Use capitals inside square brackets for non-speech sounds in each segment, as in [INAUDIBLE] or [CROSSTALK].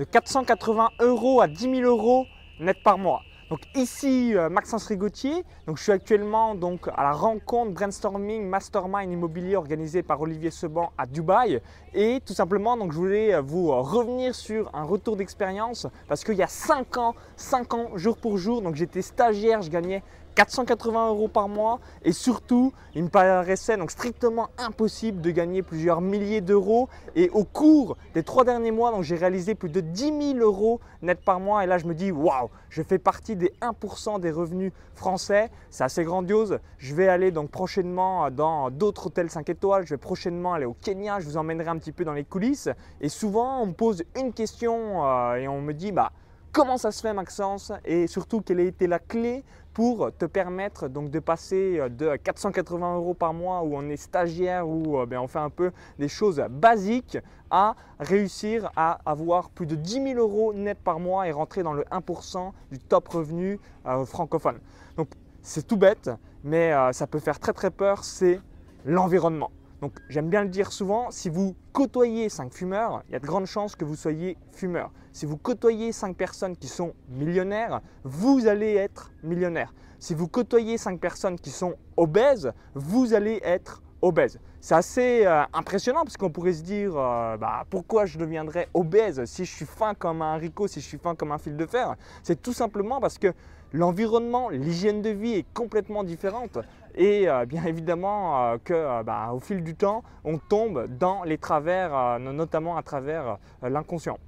de 480 euros à 10 000 euros net par mois. Donc ici euh, Maxence Rigotier, donc je suis actuellement donc à la rencontre brainstorming mastermind immobilier organisé par Olivier Seban à Dubaï et tout simplement donc je voulais euh, vous revenir sur un retour d'expérience parce qu'il y a 5 ans, 5 ans jour pour jour, donc j'étais stagiaire, je gagnais 480 euros par mois. Et surtout il me paraissait donc strictement impossible de gagner plusieurs milliers d'euros. Et au cours des trois derniers mois donc j'ai réalisé plus de 10 000 euros net par mois. Et là je me dis waouh je fais partie des 1% des revenus français. C'est assez grandiose. Je vais aller donc prochainement dans d'autres hôtels 5 étoiles. Je vais prochainement aller au Kenya. Je vous emmènerai un petit peu dans les coulisses. Et souvent on me pose une question euh, et on me dit bah comment ça se fait Maxence et surtout quelle a été la clé pour te permettre donc de passer euh, de 480 euros par mois où on est stagiaire ou euh, ben, on fait un peu des choses basiques à réussir à avoir plus de 10 000 euros net par mois et rentrer dans le 1% du top revenu euh, francophone. Donc c'est tout bête mais ça peut faire très très peur, c'est l'environnement. Donc j'aime bien le dire souvent, si vous côtoyez 5 fumeurs, il y a de grandes chances que vous soyez fumeur. Si vous côtoyez 5 personnes qui sont millionnaires, vous allez être millionnaire. Si vous côtoyez 5 personnes qui sont obèses, vous allez être obèse. C'est assez euh, impressionnant parce qu'on pourrait se dire euh, bah, pourquoi je deviendrais obèse si je suis fin comme un haricot, si je suis fin comme un fil de fer? C'est tout simplement parce que l'environnement, l'hygiène de vie est complètement différente. Et euh, bien évidemment que bah, au fil du temps, on tombe dans les travers, notamment à travers l'inconscient.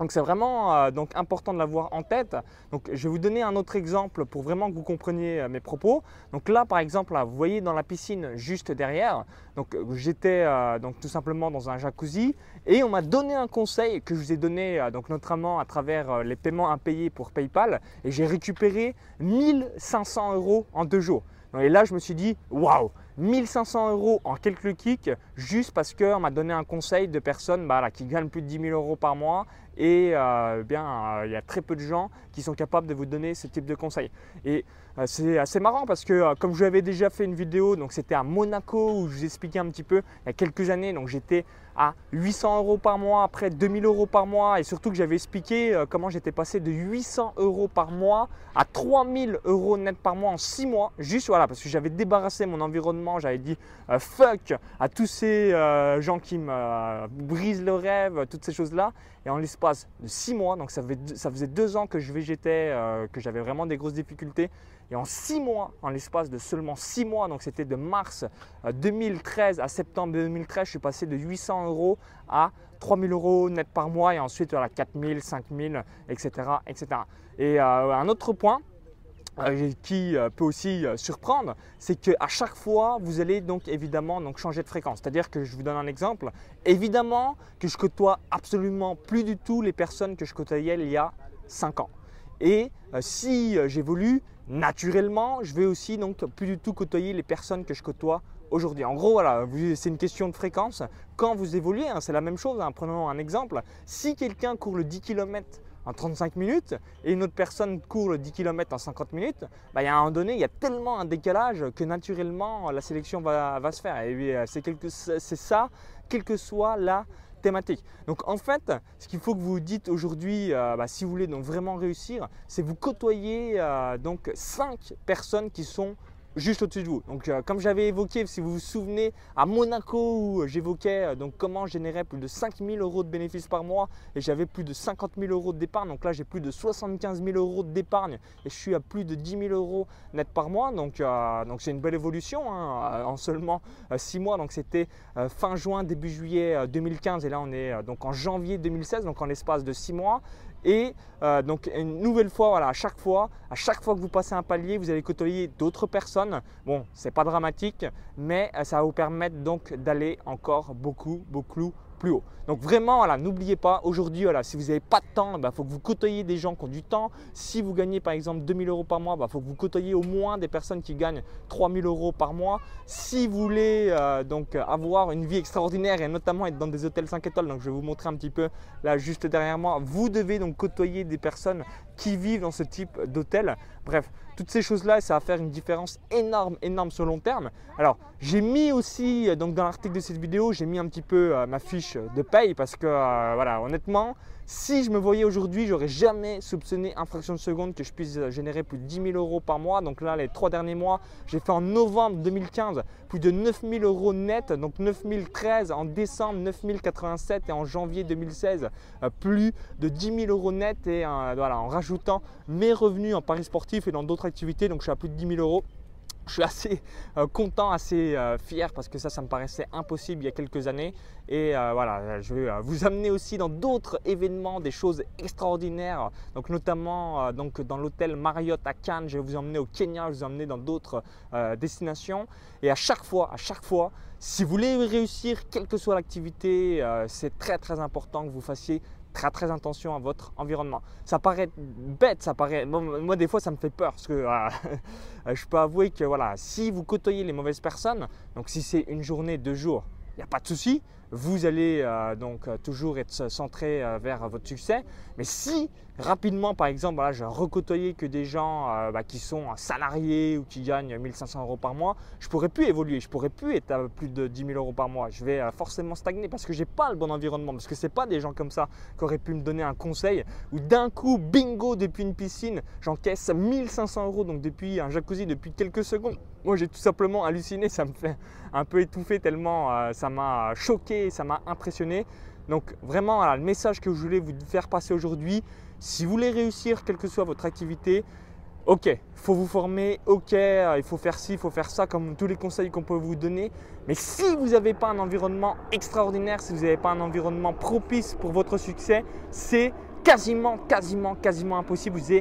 Donc c'est vraiment euh, donc important de l'avoir en tête. Donc je vais vous donner un autre exemple pour vraiment que vous compreniez euh, mes propos. Donc là par exemple, vous voyez dans la piscine juste derrière, donc j'étais euh, donc tout simplement dans un jacuzzi et on m'a donné un conseil que je vous ai donné donc notamment à travers les paiements impayés pour PayPal et j'ai récupéré 1500 euros en deux jours. Et là je me suis dit waouh 1500 euros en quelques kicks juste parce qu'on m'a donné un conseil de personnes bah, qui gagnent plus de 10 000 euros par mois et euh, bien euh, il y a très peu de gens qui sont capables de vous donner ce type de conseils. Et euh, c'est assez marrant parce que comme je avais déjà fait une vidéo, donc c'était à Monaco où je vous expliquais un petit peu il y a quelques années, donc j'étais à 800 euros par mois, après 2000 euros par mois et surtout que j'avais expliqué comment j'étais passé de 800 euros par mois à 3000 euros net par mois en 6 mois, juste voilà parce que j'avais débarrassé mon environnement, j'avais dit fuck à tous ces gens qui me brisent le rêve, toutes ces choses là et en l'espace de six mois, donc ça, faisait deux ans que je végétais, euh, que j'avais vraiment des grosses difficultés. Et en six mois, en l'espace de seulement six mois, donc c'était de mars 2013 euh, à septembre 2013, je suis passé de 800 euros à 3000 euros net par mois et ensuite à 4000, 5000, etc. etc. Et euh, un autre point, qui euh, peut aussi euh, surprendre, c'est qu'à chaque fois, vous allez donc évidemment donc changer de fréquence. C'est-à-dire que je vous donne un exemple. Évidemment que je côtoie absolument plus du tout les personnes que je côtoyais il y a 5 ans. Et si j'évolue, naturellement, je vais aussi donc plus du tout côtoyer les personnes que je côtoie aujourd'hui. En gros, voilà, c'est une question de fréquence. Quand vous évoluez, hein, c'est la même chose. Hein. Prenons un exemple. Si quelqu'un court le 10 km en 35 minutes et une autre personne court le 10 km en 50 minutes, bah, il y a un moment donné, il y a tellement un décalage que naturellement la sélection va, se faire. Et euh, c'est ça, quelle que soit la thématique. Donc en fait, ce qu'il faut que vous dites aujourd'hui, euh, bah, si vous voulez donc vraiment réussir, c'est vous côtoyer euh, donc 5 personnes qui sont juste au-dessus de vous. Donc, euh, comme j'avais évoqué, si vous vous souvenez, à Monaco où j'évoquais euh, donc comment générer plus de 5000 euros de bénéfices par mois et j'avais plus de 50 000 euros d'épargne. Donc là, j'ai plus de 75 000 euros d'épargne et je suis à plus de 10 000 euros net par mois. Donc, euh, donc c'est une belle évolution hein, en seulement 6 mois. Donc, c'était fin juin, début juillet 2015 et là, on est donc en janvier 2016, donc en l'espace de 6 mois. Et euh, donc une nouvelle fois, voilà, à chaque fois, à chaque fois que vous passez un palier, vous allez côtoyer d'autres personnes. Bon, c'est pas dramatique, mais euh, ça va vous permettre donc d'aller encore beaucoup, beaucoup haut. Donc vraiment, voilà, n'oubliez pas, aujourd'hui, voilà, si vous n'avez pas de temps, il bah, faut que vous côtoyez des gens qui ont du temps. Si vous gagnez par exemple 2000 euros par mois, il bah, faut que vous côtoyez au moins des personnes qui gagnent 3000 euros par mois. Si vous voulez euh, donc avoir une vie extraordinaire et notamment être dans des hôtels 5 étoiles, donc je vais vous montrer un petit peu là juste derrière moi, vous devez donc côtoyer des personnes qui vivent dans ce type d'hôtel. Bref, toutes ces choses-là, ça va faire une différence énorme, énorme sur le long terme. Alors, j'ai mis aussi, euh, donc dans l'article de cette vidéo, j'ai mis un petit peu euh, ma fiche de paye parce que, euh, voilà, honnêtement, Si je me voyais aujourd'hui, j'aurais jamais soupçonné un fraction de seconde que je puisse générer plus de 10 000 euros par mois. Donc là, les trois derniers mois, j'ai fait en novembre 2015 plus de 9 000 euros net, donc 9 013 en décembre, 9 087 et en janvier 2016, euh, plus de 10 000 euros net et euh, voilà, en rajoutant mes revenus en paris sportif et dans d'autres activités, donc je suis à plus de 10 000 euros je suis assez euh, content, assez euh, fier parce que ça, ça me paraissait impossible il y a quelques années. Et euh, voilà, je vais vous amener aussi dans d'autres événements, des choses extraordinaires. Donc notamment donc dans l'hôtel Marriott à Cannes, je vais vous emmener au Kenya, je vais vous emmener dans d'autres destinations. Et à chaque fois, à chaque fois, si vous voulez réussir, quelle que soit l'activité, c'est très très important que vous fassiez très très attention à votre environnement. Ça paraît bête, ça paraît. Moi, des fois, ça me fait peur parce que [LAUGHS] je peux avouer que voilà, si vous côtoyez les mauvaises personnes, donc si c'est une journée, deux jours, n'y a pas de souci vous allez euh, donc euh, toujours être centré euh, vers votre succès. Mais si rapidement, par exemple, je recôtoyais que des gens bah, qui sont salariés ou qui gagnent 1500 euros par mois, je pourrais plus évoluer, je pourrais plus être à plus de 10 000 euros par mois. Je vais forcément stagner parce que j'ai pas le bon environnement, parce que c'est pas des gens comme ça qui auraient pu me donner un conseil ou d'un coup, bingo, depuis une piscine, j'encaisse 1500 euros donc depuis un jacuzzi depuis quelques secondes. Moi, j'ai tout simplement halluciné, ça me fait un peu étouffer tellement ça m'a choqué ça m'a impressionné. Donc vraiment, le message que je voulais vous faire passer aujourd'hui, si vous voulez réussir, quelle que soit votre activité, ok, il faut vous former, ok, euh, il faut faire ci, il faut faire ça, comme tous les conseils qu'on peut vous donner. Mais si vous n'avez pas un environnement extraordinaire, si vous n'avez pas un environnement propice pour votre succès, c'est quasiment, quasiment, quasiment impossible. Vous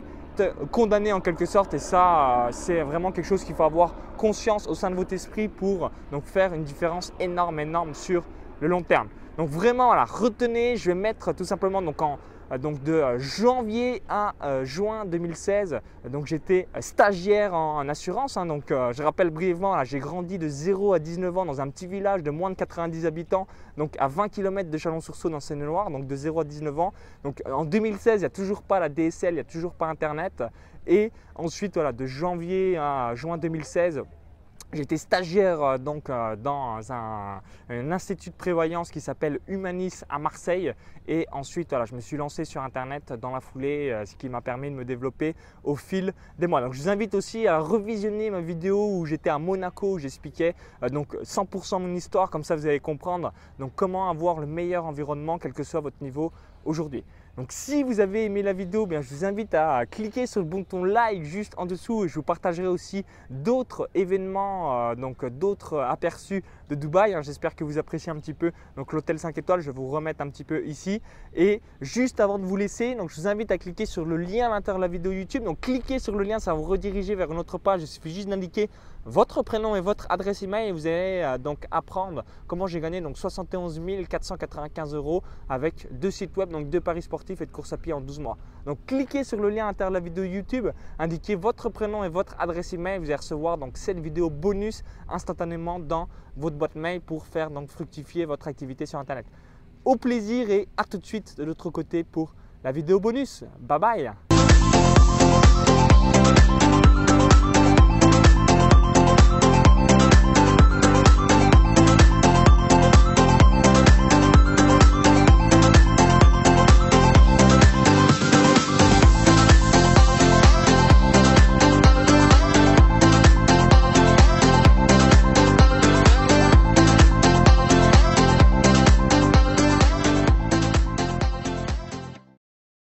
condamné en quelque sorte et ça, euh, c'est vraiment quelque chose qu'il faut avoir conscience au sein de votre esprit pour donc, faire une différence énorme, énorme sur le long terme. Donc vraiment, voilà, retenez, je vais mettre tout simplement donc en, donc de euh, janvier à euh, juin 2016. Donc j'étais stagiaire en, assurance. Hein. je rappelle brièvement, j'ai grandi de 0 à 19 ans dans un petit village de moins de 90 habitants, donc à 20 km de Chalon-sur-Saône dans Seine-et-Loire, donc de 0 à 19 ans. Donc en 2016, il n'y a toujours pas la DSL, il n'y a toujours pas Internet. Et ensuite, voilà, de janvier à juin 2016, J'étais stagiaire euh, donc euh, dans un, institut de prévoyance qui s'appelle Humanis à Marseille et ensuite je me suis lancé sur internet dans la foulée euh, ce qui m'a permis de me développer au fil des mois. Je vous invite aussi à revisionner ma vidéo où j'étais à Monaco où j'expliquais donc 100% mon histoire comme ça vous allez comprendre comment avoir le meilleur environnement quel que soit votre niveau aujourd'hui. Donc si vous avez aimé la vidéo, bien, je vous invite à cliquer sur le bouton like juste en dessous et je vous partagerai aussi d'autres événements, euh, donc d'autres aperçus de Dubaï. Hein. J'espère que vous appréciez un petit peu l'hôtel 5 étoiles. Je vous remettre un petit peu ici. Et juste avant de vous laisser, donc je vous invite à cliquer sur le lien à l'intérieur de la vidéo YouTube. Donc cliquez sur le lien, ça va vous rediriger vers une autre page. Il suffit juste d'indiquer votre prénom et votre adresse email et vous allez euh, donc apprendre comment j'ai gagné donc 71 495 euros avec deux sites web, donc deux paris sportifs et de course à pied en 12 mois. Donc cliquez sur le lien à l'intérieur de la vidéo YouTube, indiquez votre prénom et votre adresse email, vous allez recevoir donc cette vidéo bonus instantanément dans votre boîte mail pour faire donc fructifier votre activité sur internet. Au plaisir et à tout de suite de l'autre côté pour la vidéo bonus. Bye bye